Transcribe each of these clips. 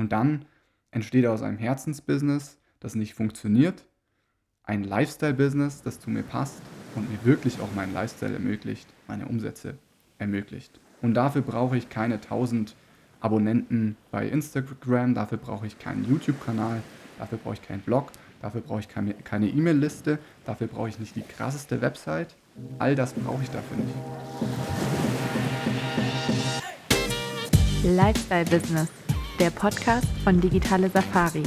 Und dann entsteht aus einem Herzensbusiness, das nicht funktioniert, ein Lifestyle-Business, das zu mir passt und mir wirklich auch meinen Lifestyle ermöglicht, meine Umsätze ermöglicht. Und dafür brauche ich keine 1000 Abonnenten bei Instagram, dafür brauche ich keinen YouTube-Kanal, dafür brauche ich keinen Blog, dafür brauche ich keine E-Mail-Liste, dafür brauche ich nicht die krasseste Website. All das brauche ich dafür nicht. Lifestyle Business, der Podcast von Digitale Safari.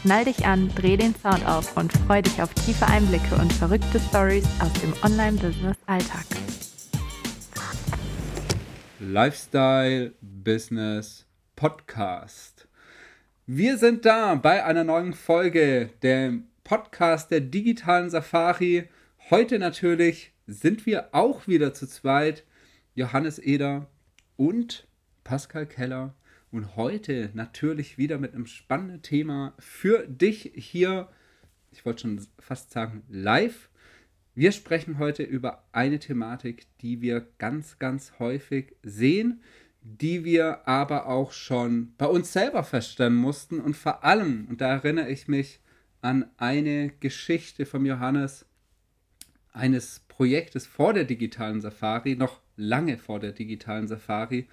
Schnall dich an, dreh den Sound auf und freu dich auf tiefe Einblicke und verrückte Stories aus dem Online-Business-Alltag. Lifestyle Business Podcast. Wir sind da bei einer neuen Folge der Podcast der digitalen Safari. Heute natürlich sind wir auch wieder zu zweit. Johannes Eder und Pascal Keller. Und heute natürlich wieder mit einem spannenden Thema für dich hier. Ich wollte schon fast sagen, live wir sprechen heute über eine Thematik, die wir ganz, ganz häufig sehen, die wir aber auch schon bei uns selber feststellen mussten und vor allem, und da erinnere ich mich an eine Geschichte von Johannes, eines Projektes vor der digitalen Safari, noch lange vor der digitalen Safari,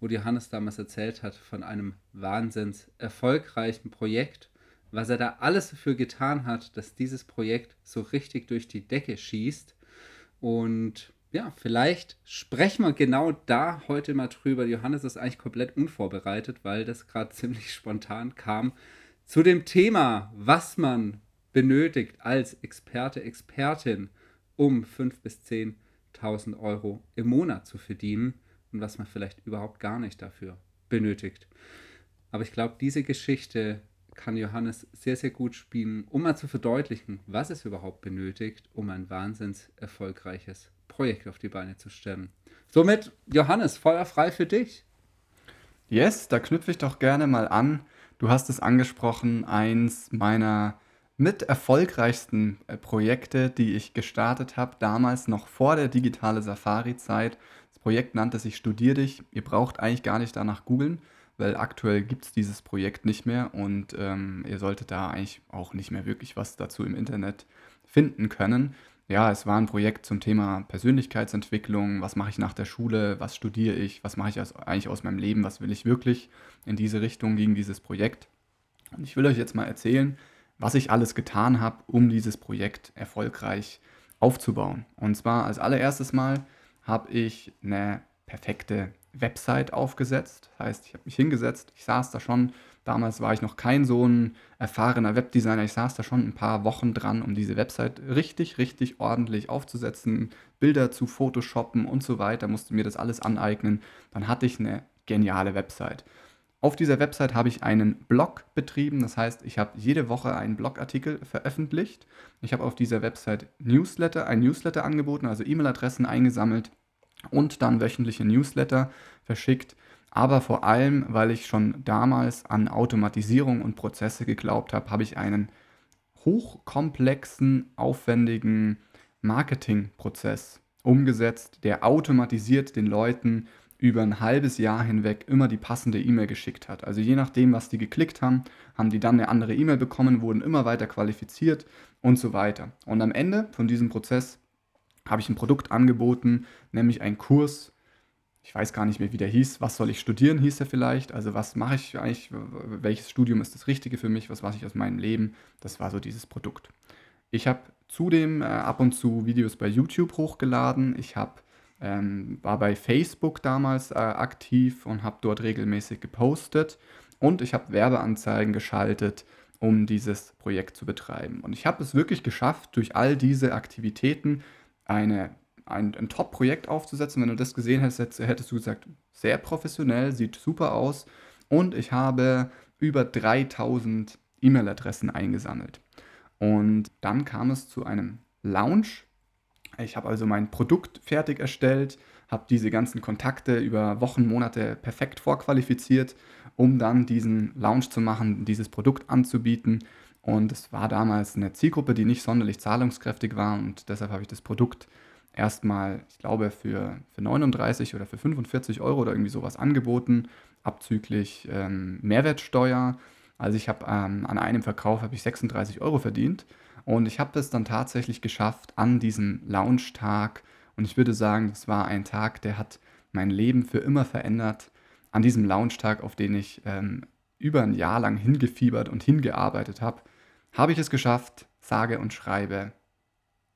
wo Johannes damals erzählt hat von einem wahnsinns erfolgreichen Projekt was er da alles dafür getan hat, dass dieses Projekt so richtig durch die Decke schießt. Und ja, vielleicht sprechen wir genau da heute mal drüber. Johannes ist eigentlich komplett unvorbereitet, weil das gerade ziemlich spontan kam. Zu dem Thema, was man benötigt als Experte, Expertin, um 5.000 bis 10.000 Euro im Monat zu verdienen und was man vielleicht überhaupt gar nicht dafür benötigt. Aber ich glaube, diese Geschichte kann Johannes sehr, sehr gut spielen, um mal zu verdeutlichen, was es überhaupt benötigt, um ein wahnsinns erfolgreiches Projekt auf die Beine zu stellen. Somit, Johannes, Feuer frei für dich. Yes, da knüpfe ich doch gerne mal an. Du hast es angesprochen, eins meiner mit erfolgreichsten äh, Projekte, die ich gestartet habe, damals noch vor der digitale Safari-Zeit. Projekt nannte sich Studier dich. Ihr braucht eigentlich gar nicht danach googeln weil aktuell gibt es dieses Projekt nicht mehr und ähm, ihr solltet da eigentlich auch nicht mehr wirklich was dazu im Internet finden können. Ja, es war ein Projekt zum Thema Persönlichkeitsentwicklung, was mache ich nach der Schule, was studiere ich, was mache ich eigentlich aus meinem Leben, was will ich wirklich. In diese Richtung ging dieses Projekt. Und ich will euch jetzt mal erzählen, was ich alles getan habe, um dieses Projekt erfolgreich aufzubauen. Und zwar als allererstes Mal habe ich eine perfekte Website aufgesetzt. Das heißt, ich habe mich hingesetzt, ich saß da schon, damals war ich noch kein so ein erfahrener Webdesigner, ich saß da schon ein paar Wochen dran, um diese Website richtig, richtig ordentlich aufzusetzen, Bilder zu photoshoppen und so weiter, musste mir das alles aneignen. Dann hatte ich eine geniale Website. Auf dieser Website habe ich einen Blog betrieben, das heißt, ich habe jede Woche einen Blogartikel veröffentlicht. Ich habe auf dieser Website Newsletter, ein Newsletter angeboten, also E-Mail-Adressen eingesammelt und dann wöchentliche Newsletter verschickt. Aber vor allem, weil ich schon damals an Automatisierung und Prozesse geglaubt habe, habe ich einen hochkomplexen, aufwendigen Marketingprozess umgesetzt, der automatisiert den Leuten über ein halbes Jahr hinweg immer die passende E-Mail geschickt hat. Also je nachdem, was die geklickt haben, haben die dann eine andere E-Mail bekommen, wurden immer weiter qualifiziert und so weiter. Und am Ende von diesem Prozess habe ich ein Produkt angeboten, nämlich einen Kurs. Ich weiß gar nicht mehr, wie der hieß. Was soll ich studieren, hieß er vielleicht. Also was mache ich eigentlich, welches Studium ist das Richtige für mich, was mache ich aus meinem Leben. Das war so dieses Produkt. Ich habe zudem äh, ab und zu Videos bei YouTube hochgeladen. Ich habe ähm, war bei Facebook damals äh, aktiv und habe dort regelmäßig gepostet. Und ich habe Werbeanzeigen geschaltet, um dieses Projekt zu betreiben. Und ich habe es wirklich geschafft, durch all diese Aktivitäten eine, ein, ein Top-Projekt aufzusetzen. Wenn du das gesehen hättest, hättest du gesagt, sehr professionell, sieht super aus. Und ich habe über 3000 E-Mail-Adressen eingesammelt. Und dann kam es zu einem Launch. Ich habe also mein Produkt fertig erstellt, habe diese ganzen Kontakte über Wochen, Monate perfekt vorqualifiziert, um dann diesen Launch zu machen, dieses Produkt anzubieten. Und es war damals eine Zielgruppe, die nicht sonderlich zahlungskräftig war und deshalb habe ich das Produkt erstmal, ich glaube, für, für 39 oder für 45 Euro oder irgendwie sowas angeboten abzüglich ähm, Mehrwertsteuer. Also ich habe ähm, an einem Verkauf habe ich 36 Euro verdient und ich habe es dann tatsächlich geschafft an diesem Launchtag und ich würde sagen, das war ein Tag, der hat mein Leben für immer verändert. An diesem Launchtag, auf den ich ähm, über ein Jahr lang hingefiebert und hingearbeitet habe, habe ich es geschafft, sage und schreibe,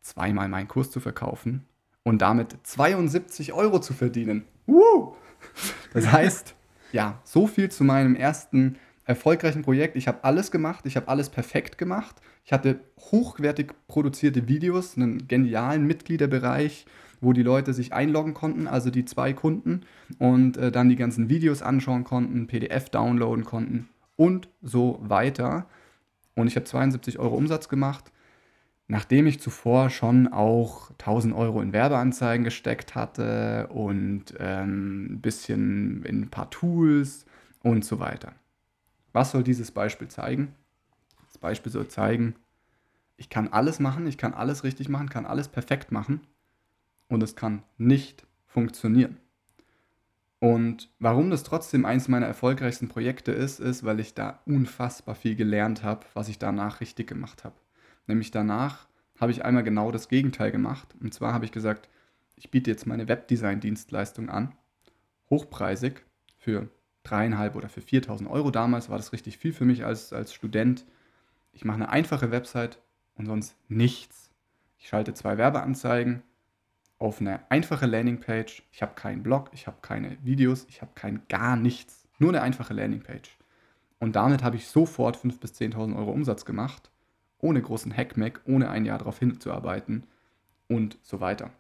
zweimal meinen Kurs zu verkaufen und damit 72 Euro zu verdienen. Woo! Das heißt, ja, so viel zu meinem ersten erfolgreichen Projekt. Ich habe alles gemacht, ich habe alles perfekt gemacht. Ich hatte hochwertig produzierte Videos, einen genialen Mitgliederbereich, wo die Leute sich einloggen konnten, also die zwei Kunden, und äh, dann die ganzen Videos anschauen konnten, PDF downloaden konnten und so weiter. Und ich habe 72 Euro Umsatz gemacht, nachdem ich zuvor schon auch 1000 Euro in Werbeanzeigen gesteckt hatte und ähm, ein bisschen in ein paar Tools und so weiter. Was soll dieses Beispiel zeigen? Das Beispiel soll zeigen, ich kann alles machen, ich kann alles richtig machen, kann alles perfekt machen und es kann nicht funktionieren. Und warum das trotzdem eins meiner erfolgreichsten Projekte ist, ist, weil ich da unfassbar viel gelernt habe, was ich danach richtig gemacht habe. Nämlich danach habe ich einmal genau das Gegenteil gemacht. Und zwar habe ich gesagt, ich biete jetzt meine Webdesign-Dienstleistung an, hochpreisig für dreieinhalb oder für 4000 Euro damals war das richtig viel für mich als, als Student. Ich mache eine einfache Website und sonst nichts. Ich schalte zwei Werbeanzeigen auf eine einfache Landingpage. Ich habe keinen Blog, ich habe keine Videos, ich habe kein gar nichts. Nur eine einfache Landingpage. Und damit habe ich sofort 5.000 bis 10.000 Euro Umsatz gemacht, ohne großen Hackmack, ohne ein Jahr darauf hinzuarbeiten und so weiter.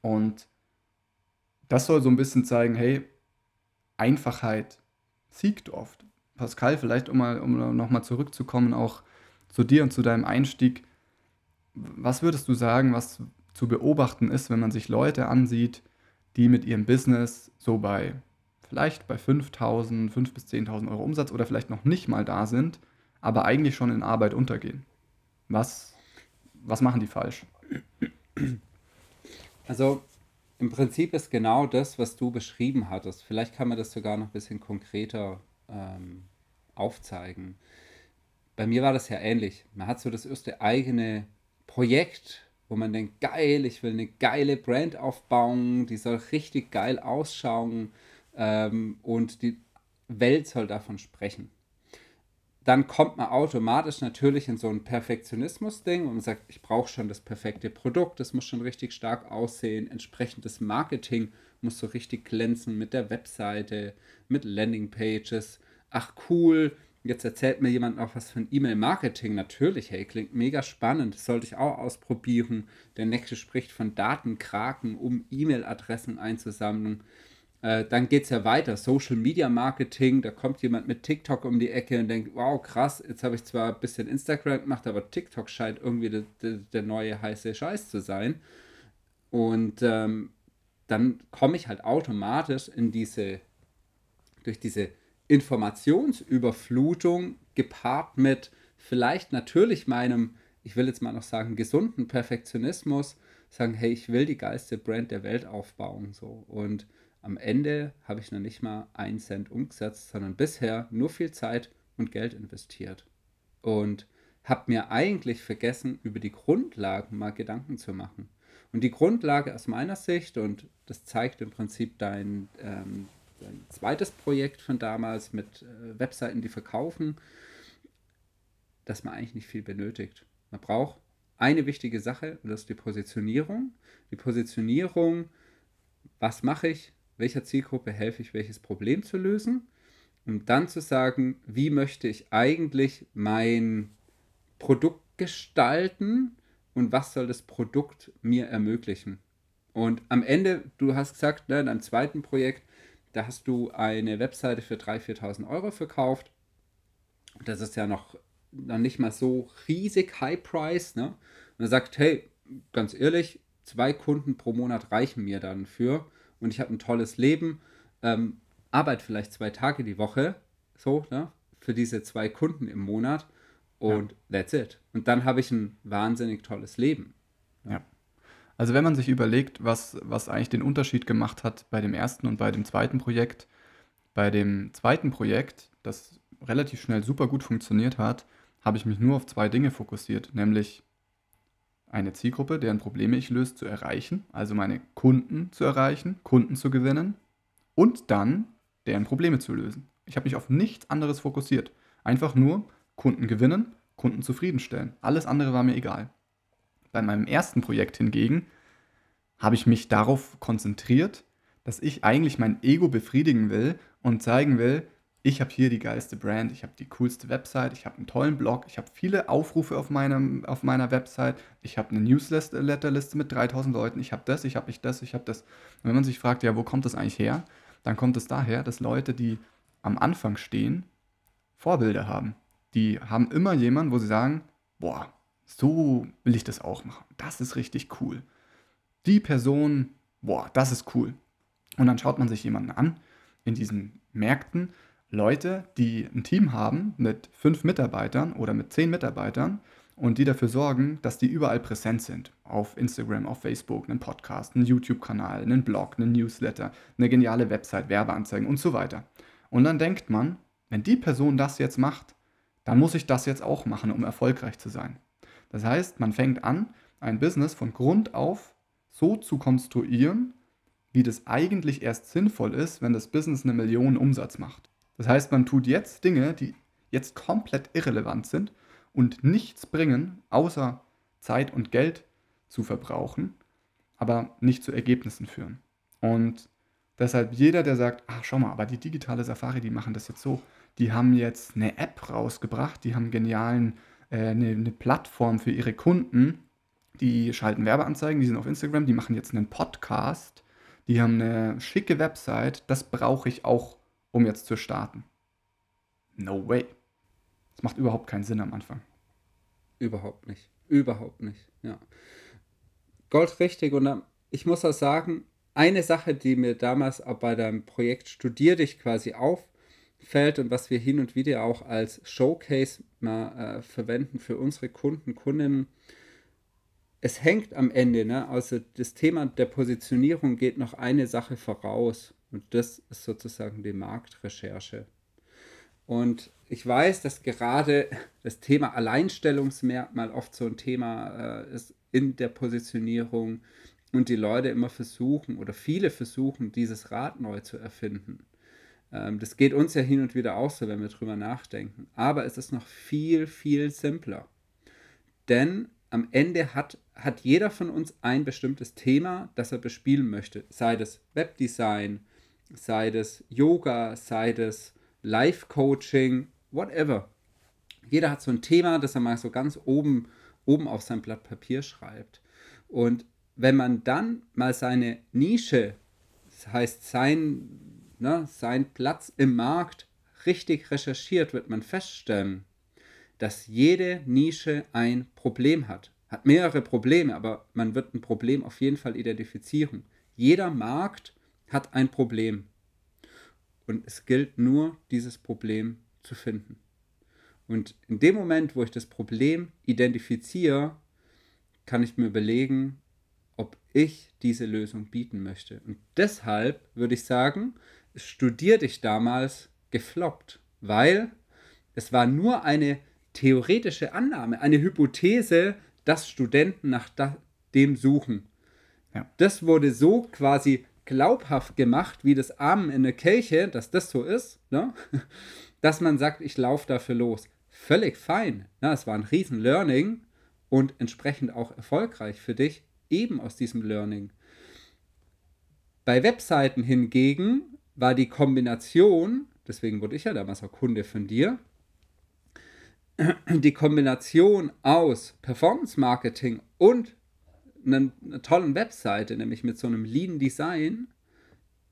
Und das soll so ein bisschen zeigen, hey, Einfachheit siegt oft. Pascal, vielleicht um, mal, um nochmal zurückzukommen, auch zu dir und zu deinem Einstieg. Was würdest du sagen, was zu beobachten ist, wenn man sich Leute ansieht, die mit ihrem Business so bei vielleicht bei 5.000, 5.000 bis 10.000 Euro Umsatz oder vielleicht noch nicht mal da sind, aber eigentlich schon in Arbeit untergehen? Was, was machen die falsch? Also im Prinzip ist genau das, was du beschrieben hattest. Vielleicht kann man das sogar noch ein bisschen konkreter ähm, aufzeigen. Bei mir war das ja ähnlich. Man hat so das erste eigene Projekt, wo man denkt, geil, ich will eine geile Brand aufbauen, die soll richtig geil ausschauen ähm, und die Welt soll davon sprechen dann kommt man automatisch natürlich in so ein Perfektionismus-Ding und sagt, ich brauche schon das perfekte Produkt, das muss schon richtig stark aussehen, entsprechendes Marketing muss so richtig glänzen mit der Webseite, mit Landingpages. Ach cool, jetzt erzählt mir jemand noch was von E-Mail-Marketing. Natürlich, hey, klingt mega spannend, das sollte ich auch ausprobieren. Der nächste spricht von Datenkraken, um E-Mail-Adressen einzusammeln. Äh, dann geht es ja weiter, Social Media Marketing, da kommt jemand mit TikTok um die Ecke und denkt, wow, krass, jetzt habe ich zwar ein bisschen Instagram gemacht, aber TikTok scheint irgendwie de, de, der neue heiße Scheiß zu sein. Und ähm, dann komme ich halt automatisch in diese, durch diese Informationsüberflutung gepaart mit vielleicht natürlich meinem, ich will jetzt mal noch sagen, gesunden Perfektionismus, sagen, hey, ich will die geilste Brand der Welt aufbauen. So. Und am Ende habe ich noch nicht mal einen Cent umgesetzt, sondern bisher nur viel Zeit und Geld investiert. Und habe mir eigentlich vergessen, über die Grundlagen mal Gedanken zu machen. Und die Grundlage aus meiner Sicht, und das zeigt im Prinzip dein, ähm, dein zweites Projekt von damals mit äh, Webseiten, die verkaufen, dass man eigentlich nicht viel benötigt. Man braucht eine wichtige Sache, und das ist die Positionierung. Die Positionierung, was mache ich, welcher Zielgruppe helfe ich, welches Problem zu lösen, um dann zu sagen, wie möchte ich eigentlich mein Produkt gestalten und was soll das Produkt mir ermöglichen. Und am Ende, du hast gesagt, ne, in deinem zweiten Projekt, da hast du eine Webseite für 3.000, 4.000 Euro verkauft. Das ist ja noch, noch nicht mal so riesig High Price. Ne? Und er sagt, hey, ganz ehrlich, zwei Kunden pro Monat reichen mir dann für und ich habe ein tolles Leben, ähm, arbeite vielleicht zwei Tage die Woche, so, ne, für diese zwei Kunden im Monat und ja. that's it. Und dann habe ich ein wahnsinnig tolles Leben. Ja. ja. Also wenn man sich überlegt, was, was eigentlich den Unterschied gemacht hat bei dem ersten und bei dem zweiten Projekt, Bei dem zweiten Projekt, das relativ schnell super gut funktioniert hat, habe ich mich nur auf zwei Dinge fokussiert, nämlich eine Zielgruppe, deren Probleme ich löse, zu erreichen, also meine Kunden zu erreichen, Kunden zu gewinnen und dann deren Probleme zu lösen. Ich habe mich auf nichts anderes fokussiert. Einfach nur Kunden gewinnen, Kunden zufriedenstellen. Alles andere war mir egal. Bei meinem ersten Projekt hingegen habe ich mich darauf konzentriert, dass ich eigentlich mein Ego befriedigen will und zeigen will, ich habe hier die geilste Brand, ich habe die coolste Website, ich habe einen tollen Blog, ich habe viele Aufrufe auf, meinem, auf meiner Website, ich habe eine Newsletterliste mit 3000 Leuten, ich habe das, ich habe ich das, ich habe das. Und wenn man sich fragt, ja, wo kommt das eigentlich her, dann kommt es daher, dass Leute, die am Anfang stehen, Vorbilder haben. Die haben immer jemanden, wo sie sagen, boah, so will ich das auch machen. Das ist richtig cool. Die Person, boah, das ist cool. Und dann schaut man sich jemanden an in diesen Märkten Leute, die ein Team haben mit fünf Mitarbeitern oder mit zehn Mitarbeitern und die dafür sorgen, dass die überall präsent sind. Auf Instagram, auf Facebook, einen Podcast, einen YouTube-Kanal, einen Blog, einen Newsletter, eine geniale Website, Werbeanzeigen und so weiter. Und dann denkt man, wenn die Person das jetzt macht, dann muss ich das jetzt auch machen, um erfolgreich zu sein. Das heißt, man fängt an, ein Business von Grund auf so zu konstruieren, wie das eigentlich erst sinnvoll ist, wenn das Business eine Million Umsatz macht. Das heißt, man tut jetzt Dinge, die jetzt komplett irrelevant sind und nichts bringen, außer Zeit und Geld zu verbrauchen, aber nicht zu Ergebnissen führen. Und deshalb jeder, der sagt, ach schau mal, aber die digitale Safari, die machen das jetzt so, die haben jetzt eine App rausgebracht, die haben genialen, äh, eine, eine Plattform für ihre Kunden, die schalten Werbeanzeigen, die sind auf Instagram, die machen jetzt einen Podcast, die haben eine schicke Website, das brauche ich auch um jetzt zu starten. No way. Das macht überhaupt keinen Sinn am Anfang. Überhaupt nicht. Überhaupt nicht. Ja. Goldrichtig. Und ich muss auch sagen, eine Sache, die mir damals auch bei deinem Projekt Studier dich quasi auffällt und was wir hin und wieder auch als Showcase mal äh, verwenden für unsere Kunden, Kundinnen, es hängt am Ende, ne? Also das Thema der Positionierung geht noch eine Sache voraus. Und das ist sozusagen die Marktrecherche. Und ich weiß, dass gerade das Thema Alleinstellungsmerkmal oft so ein Thema äh, ist in der Positionierung und die Leute immer versuchen oder viele versuchen, dieses Rad neu zu erfinden. Ähm, das geht uns ja hin und wieder auch so, wenn wir drüber nachdenken. Aber es ist noch viel, viel simpler. Denn am Ende hat, hat jeder von uns ein bestimmtes Thema, das er bespielen möchte. Sei das Webdesign, sei das Yoga, sei das Life-Coaching, whatever. Jeder hat so ein Thema, das er mal so ganz oben, oben auf sein Blatt Papier schreibt. Und wenn man dann mal seine Nische, das heißt sein, ne, sein Platz im Markt richtig recherchiert, wird man feststellen, dass jede Nische ein Problem hat. Hat mehrere Probleme, aber man wird ein Problem auf jeden Fall identifizieren. Jeder Markt hat ein Problem. Und es gilt nur, dieses Problem zu finden. Und in dem Moment, wo ich das Problem identifiziere, kann ich mir überlegen, ob ich diese Lösung bieten möchte. Und deshalb würde ich sagen, studierte ich damals gefloppt, weil es war nur eine theoretische Annahme, eine Hypothese, dass Studenten nach dem suchen. Ja. Das wurde so quasi glaubhaft gemacht, wie das Amen in der Kirche, dass das so ist, ne? dass man sagt, ich laufe dafür los. Völlig fein. Ne? Es war ein riesen Learning und entsprechend auch erfolgreich für dich, eben aus diesem Learning. Bei Webseiten hingegen war die Kombination, deswegen wurde ich ja damals auch Kunde von dir, die Kombination aus Performance Marketing und einer, einer tollen Webseite, nämlich mit so einem Lean Design,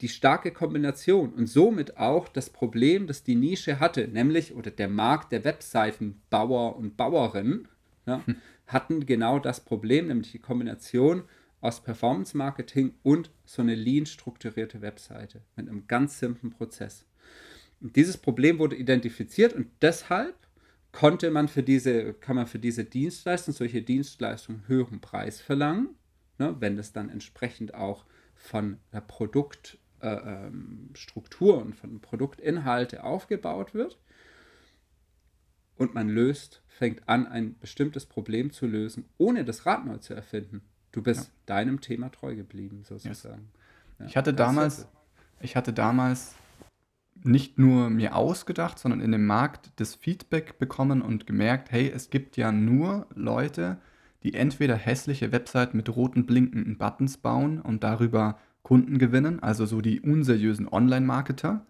die starke Kombination und somit auch das Problem, das die Nische hatte, nämlich oder der Markt der Webseitenbauer und Bauerinnen ja, hm. hatten genau das Problem, nämlich die Kombination aus Performance Marketing und so eine lean strukturierte Webseite mit einem ganz simplen Prozess. Und dieses Problem wurde identifiziert und deshalb konnte man für diese, kann man für diese Dienstleistung, solche Dienstleistungen höheren Preis verlangen, ne, wenn es dann entsprechend auch von der Produkt, äh, ähm, und von Produktinhalte aufgebaut wird und man löst, fängt an, ein bestimmtes Problem zu lösen, ohne das Rad neu zu erfinden. Du bist ja. deinem Thema treu geblieben, sozusagen. Ja. Ich hatte damals, ich hatte damals nicht nur mir ausgedacht, sondern in dem Markt das Feedback bekommen und gemerkt, hey, es gibt ja nur Leute, die entweder hässliche Webseiten mit roten blinkenden Buttons bauen und darüber Kunden gewinnen, also so die unseriösen Online-Marketer,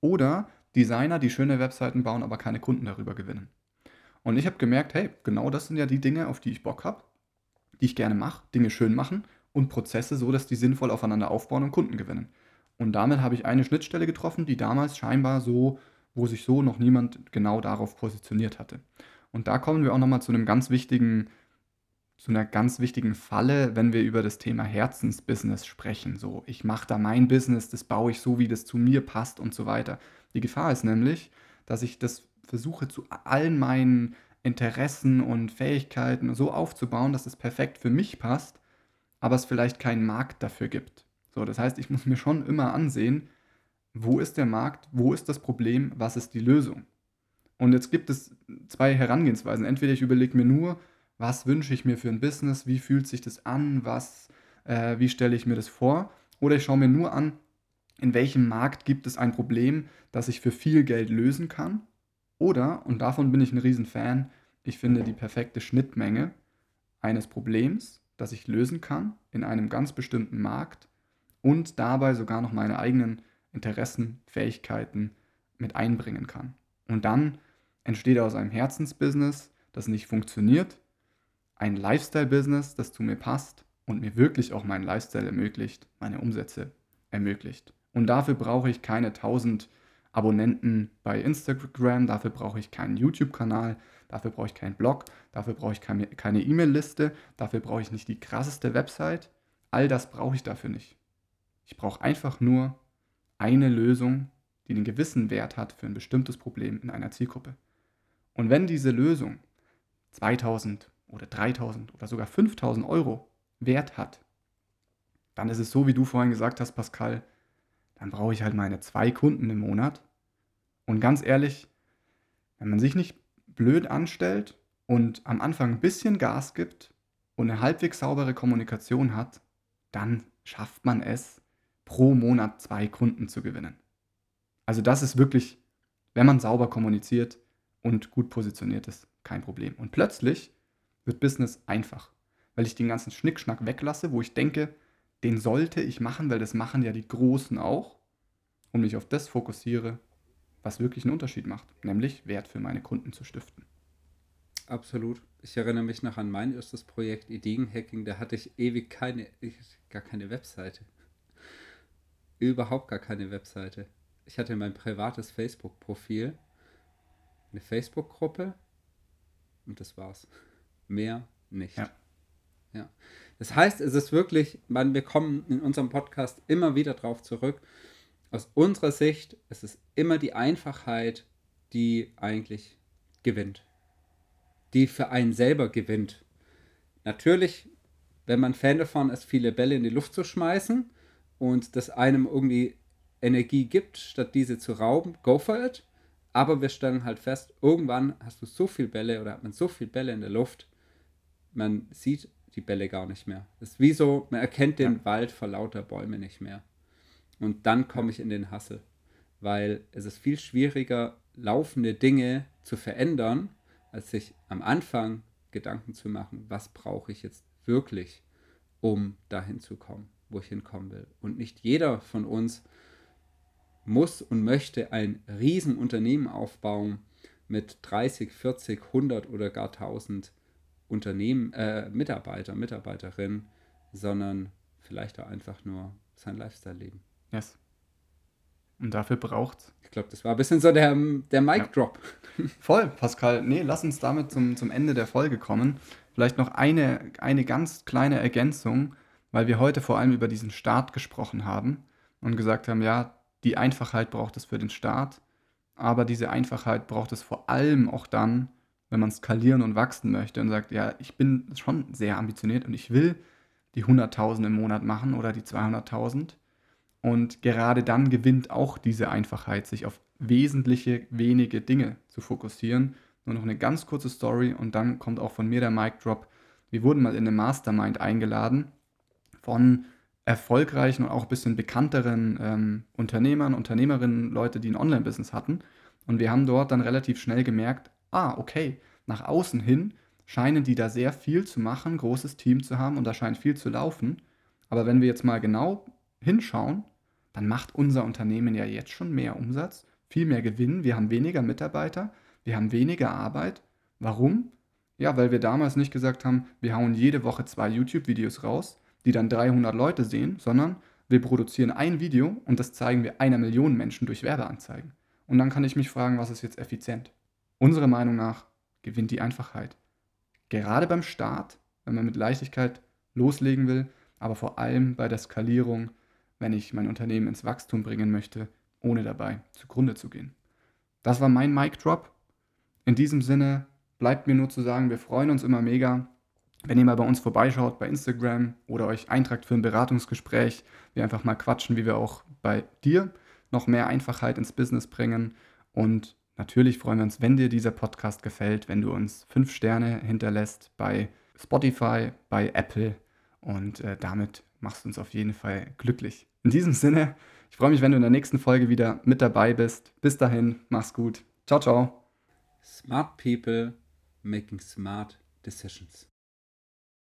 oder Designer, die schöne Webseiten bauen, aber keine Kunden darüber gewinnen. Und ich habe gemerkt, hey, genau das sind ja die Dinge, auf die ich Bock habe, die ich gerne mache, Dinge schön machen und Prozesse so, dass die sinnvoll aufeinander aufbauen und Kunden gewinnen. Und damit habe ich eine Schnittstelle getroffen, die damals scheinbar so, wo sich so noch niemand genau darauf positioniert hatte. Und da kommen wir auch nochmal zu einem ganz wichtigen, zu einer ganz wichtigen Falle, wenn wir über das Thema Herzensbusiness sprechen. So, ich mache da mein Business, das baue ich so, wie das zu mir passt und so weiter. Die Gefahr ist nämlich, dass ich das versuche zu allen meinen Interessen und Fähigkeiten so aufzubauen, dass es perfekt für mich passt, aber es vielleicht keinen Markt dafür gibt. So, das heißt, ich muss mir schon immer ansehen, wo ist der Markt, wo ist das Problem, was ist die Lösung. Und jetzt gibt es zwei Herangehensweisen. Entweder ich überlege mir nur, was wünsche ich mir für ein Business, wie fühlt sich das an, was, äh, wie stelle ich mir das vor. Oder ich schaue mir nur an, in welchem Markt gibt es ein Problem, das ich für viel Geld lösen kann. Oder, und davon bin ich ein Riesenfan, ich finde die perfekte Schnittmenge eines Problems, das ich lösen kann in einem ganz bestimmten Markt und dabei sogar noch meine eigenen Interessen, Fähigkeiten mit einbringen kann. Und dann entsteht aus einem Herzensbusiness, das nicht funktioniert, ein Lifestyle-Business, das zu mir passt und mir wirklich auch meinen Lifestyle ermöglicht, meine Umsätze ermöglicht. Und dafür brauche ich keine 1000 Abonnenten bei Instagram, dafür brauche ich keinen YouTube-Kanal, dafür brauche ich keinen Blog, dafür brauche ich keine E-Mail-Liste, dafür brauche ich nicht die krasseste Website. All das brauche ich dafür nicht. Ich brauche einfach nur eine Lösung, die einen gewissen Wert hat für ein bestimmtes Problem in einer Zielgruppe. Und wenn diese Lösung 2000 oder 3000 oder sogar 5000 Euro Wert hat, dann ist es so, wie du vorhin gesagt hast, Pascal, dann brauche ich halt meine zwei Kunden im Monat. Und ganz ehrlich, wenn man sich nicht blöd anstellt und am Anfang ein bisschen Gas gibt und eine halbwegs saubere Kommunikation hat, dann schafft man es, pro Monat zwei Kunden zu gewinnen. Also das ist wirklich, wenn man sauber kommuniziert und gut positioniert ist, kein Problem. Und plötzlich wird Business einfach, weil ich den ganzen Schnickschnack weglasse, wo ich denke, den sollte ich machen, weil das machen ja die Großen auch, und mich auf das fokussiere, was wirklich einen Unterschied macht, nämlich Wert für meine Kunden zu stiften. Absolut. Ich erinnere mich noch an mein erstes Projekt Ideenhacking, da hatte ich ewig keine, gar keine Webseite überhaupt gar keine Webseite. Ich hatte mein privates Facebook-Profil, eine Facebook-Gruppe und das war's. Mehr nicht. Ja. ja. Das heißt, es ist wirklich, man, wir kommen in unserem Podcast immer wieder drauf zurück. Aus unserer Sicht ist es immer die Einfachheit, die eigentlich gewinnt. Die für einen selber gewinnt. Natürlich, wenn man Fan davon ist, viele Bälle in die Luft zu schmeißen, und das einem irgendwie Energie gibt, statt diese zu rauben, go for it. Aber wir stellen halt fest, irgendwann hast du so viel Bälle oder hat man so viel Bälle in der Luft, man sieht die Bälle gar nicht mehr. Das ist wie so, man erkennt den ja. Wald vor lauter Bäume nicht mehr. Und dann komme ich in den Hassel, weil es ist viel schwieriger, laufende Dinge zu verändern, als sich am Anfang Gedanken zu machen, was brauche ich jetzt wirklich, um dahin zu kommen wo ich hinkommen will. Und nicht jeder von uns muss und möchte ein Riesenunternehmen aufbauen mit 30, 40, 100 oder gar 1000 Unternehmen, äh, Mitarbeiter, Mitarbeiterinnen, sondern vielleicht auch einfach nur sein Lifestyle leben. Yes. Und dafür braucht Ich glaube, das war ein bisschen so der, der Mic-Drop. Ja. Voll, Pascal. Nee, lass uns damit zum, zum Ende der Folge kommen. Vielleicht noch eine, eine ganz kleine Ergänzung weil wir heute vor allem über diesen Start gesprochen haben und gesagt haben, ja, die Einfachheit braucht es für den Start, aber diese Einfachheit braucht es vor allem auch dann, wenn man skalieren und wachsen möchte und sagt, ja, ich bin schon sehr ambitioniert und ich will die 100.000 im Monat machen oder die 200.000 Und gerade dann gewinnt auch diese Einfachheit, sich auf wesentliche, wenige Dinge zu fokussieren. Nur noch eine ganz kurze Story und dann kommt auch von mir der Mic Drop. Wir wurden mal in eine Mastermind eingeladen von erfolgreichen und auch ein bisschen bekannteren ähm, Unternehmern, Unternehmerinnen, Leute, die ein Online-Business hatten. Und wir haben dort dann relativ schnell gemerkt, ah, okay, nach außen hin scheinen die da sehr viel zu machen, großes Team zu haben und da scheint viel zu laufen. Aber wenn wir jetzt mal genau hinschauen, dann macht unser Unternehmen ja jetzt schon mehr Umsatz, viel mehr Gewinn, wir haben weniger Mitarbeiter, wir haben weniger Arbeit. Warum? Ja, weil wir damals nicht gesagt haben, wir hauen jede Woche zwei YouTube-Videos raus, die dann 300 Leute sehen, sondern wir produzieren ein Video und das zeigen wir einer Million Menschen durch Werbeanzeigen. Und dann kann ich mich fragen, was ist jetzt effizient? Unserer Meinung nach gewinnt die Einfachheit. Gerade beim Start, wenn man mit Leichtigkeit loslegen will, aber vor allem bei der Skalierung, wenn ich mein Unternehmen ins Wachstum bringen möchte, ohne dabei zugrunde zu gehen. Das war mein Mic Drop. In diesem Sinne bleibt mir nur zu sagen, wir freuen uns immer mega, wenn ihr mal bei uns vorbeischaut bei Instagram oder euch eintragt für ein Beratungsgespräch, wir einfach mal quatschen, wie wir auch bei dir noch mehr Einfachheit ins Business bringen. Und natürlich freuen wir uns, wenn dir dieser Podcast gefällt, wenn du uns fünf Sterne hinterlässt bei Spotify, bei Apple und äh, damit machst du uns auf jeden Fall glücklich. In diesem Sinne, ich freue mich, wenn du in der nächsten Folge wieder mit dabei bist. Bis dahin, mach's gut. Ciao, ciao. Smart people making smart decisions.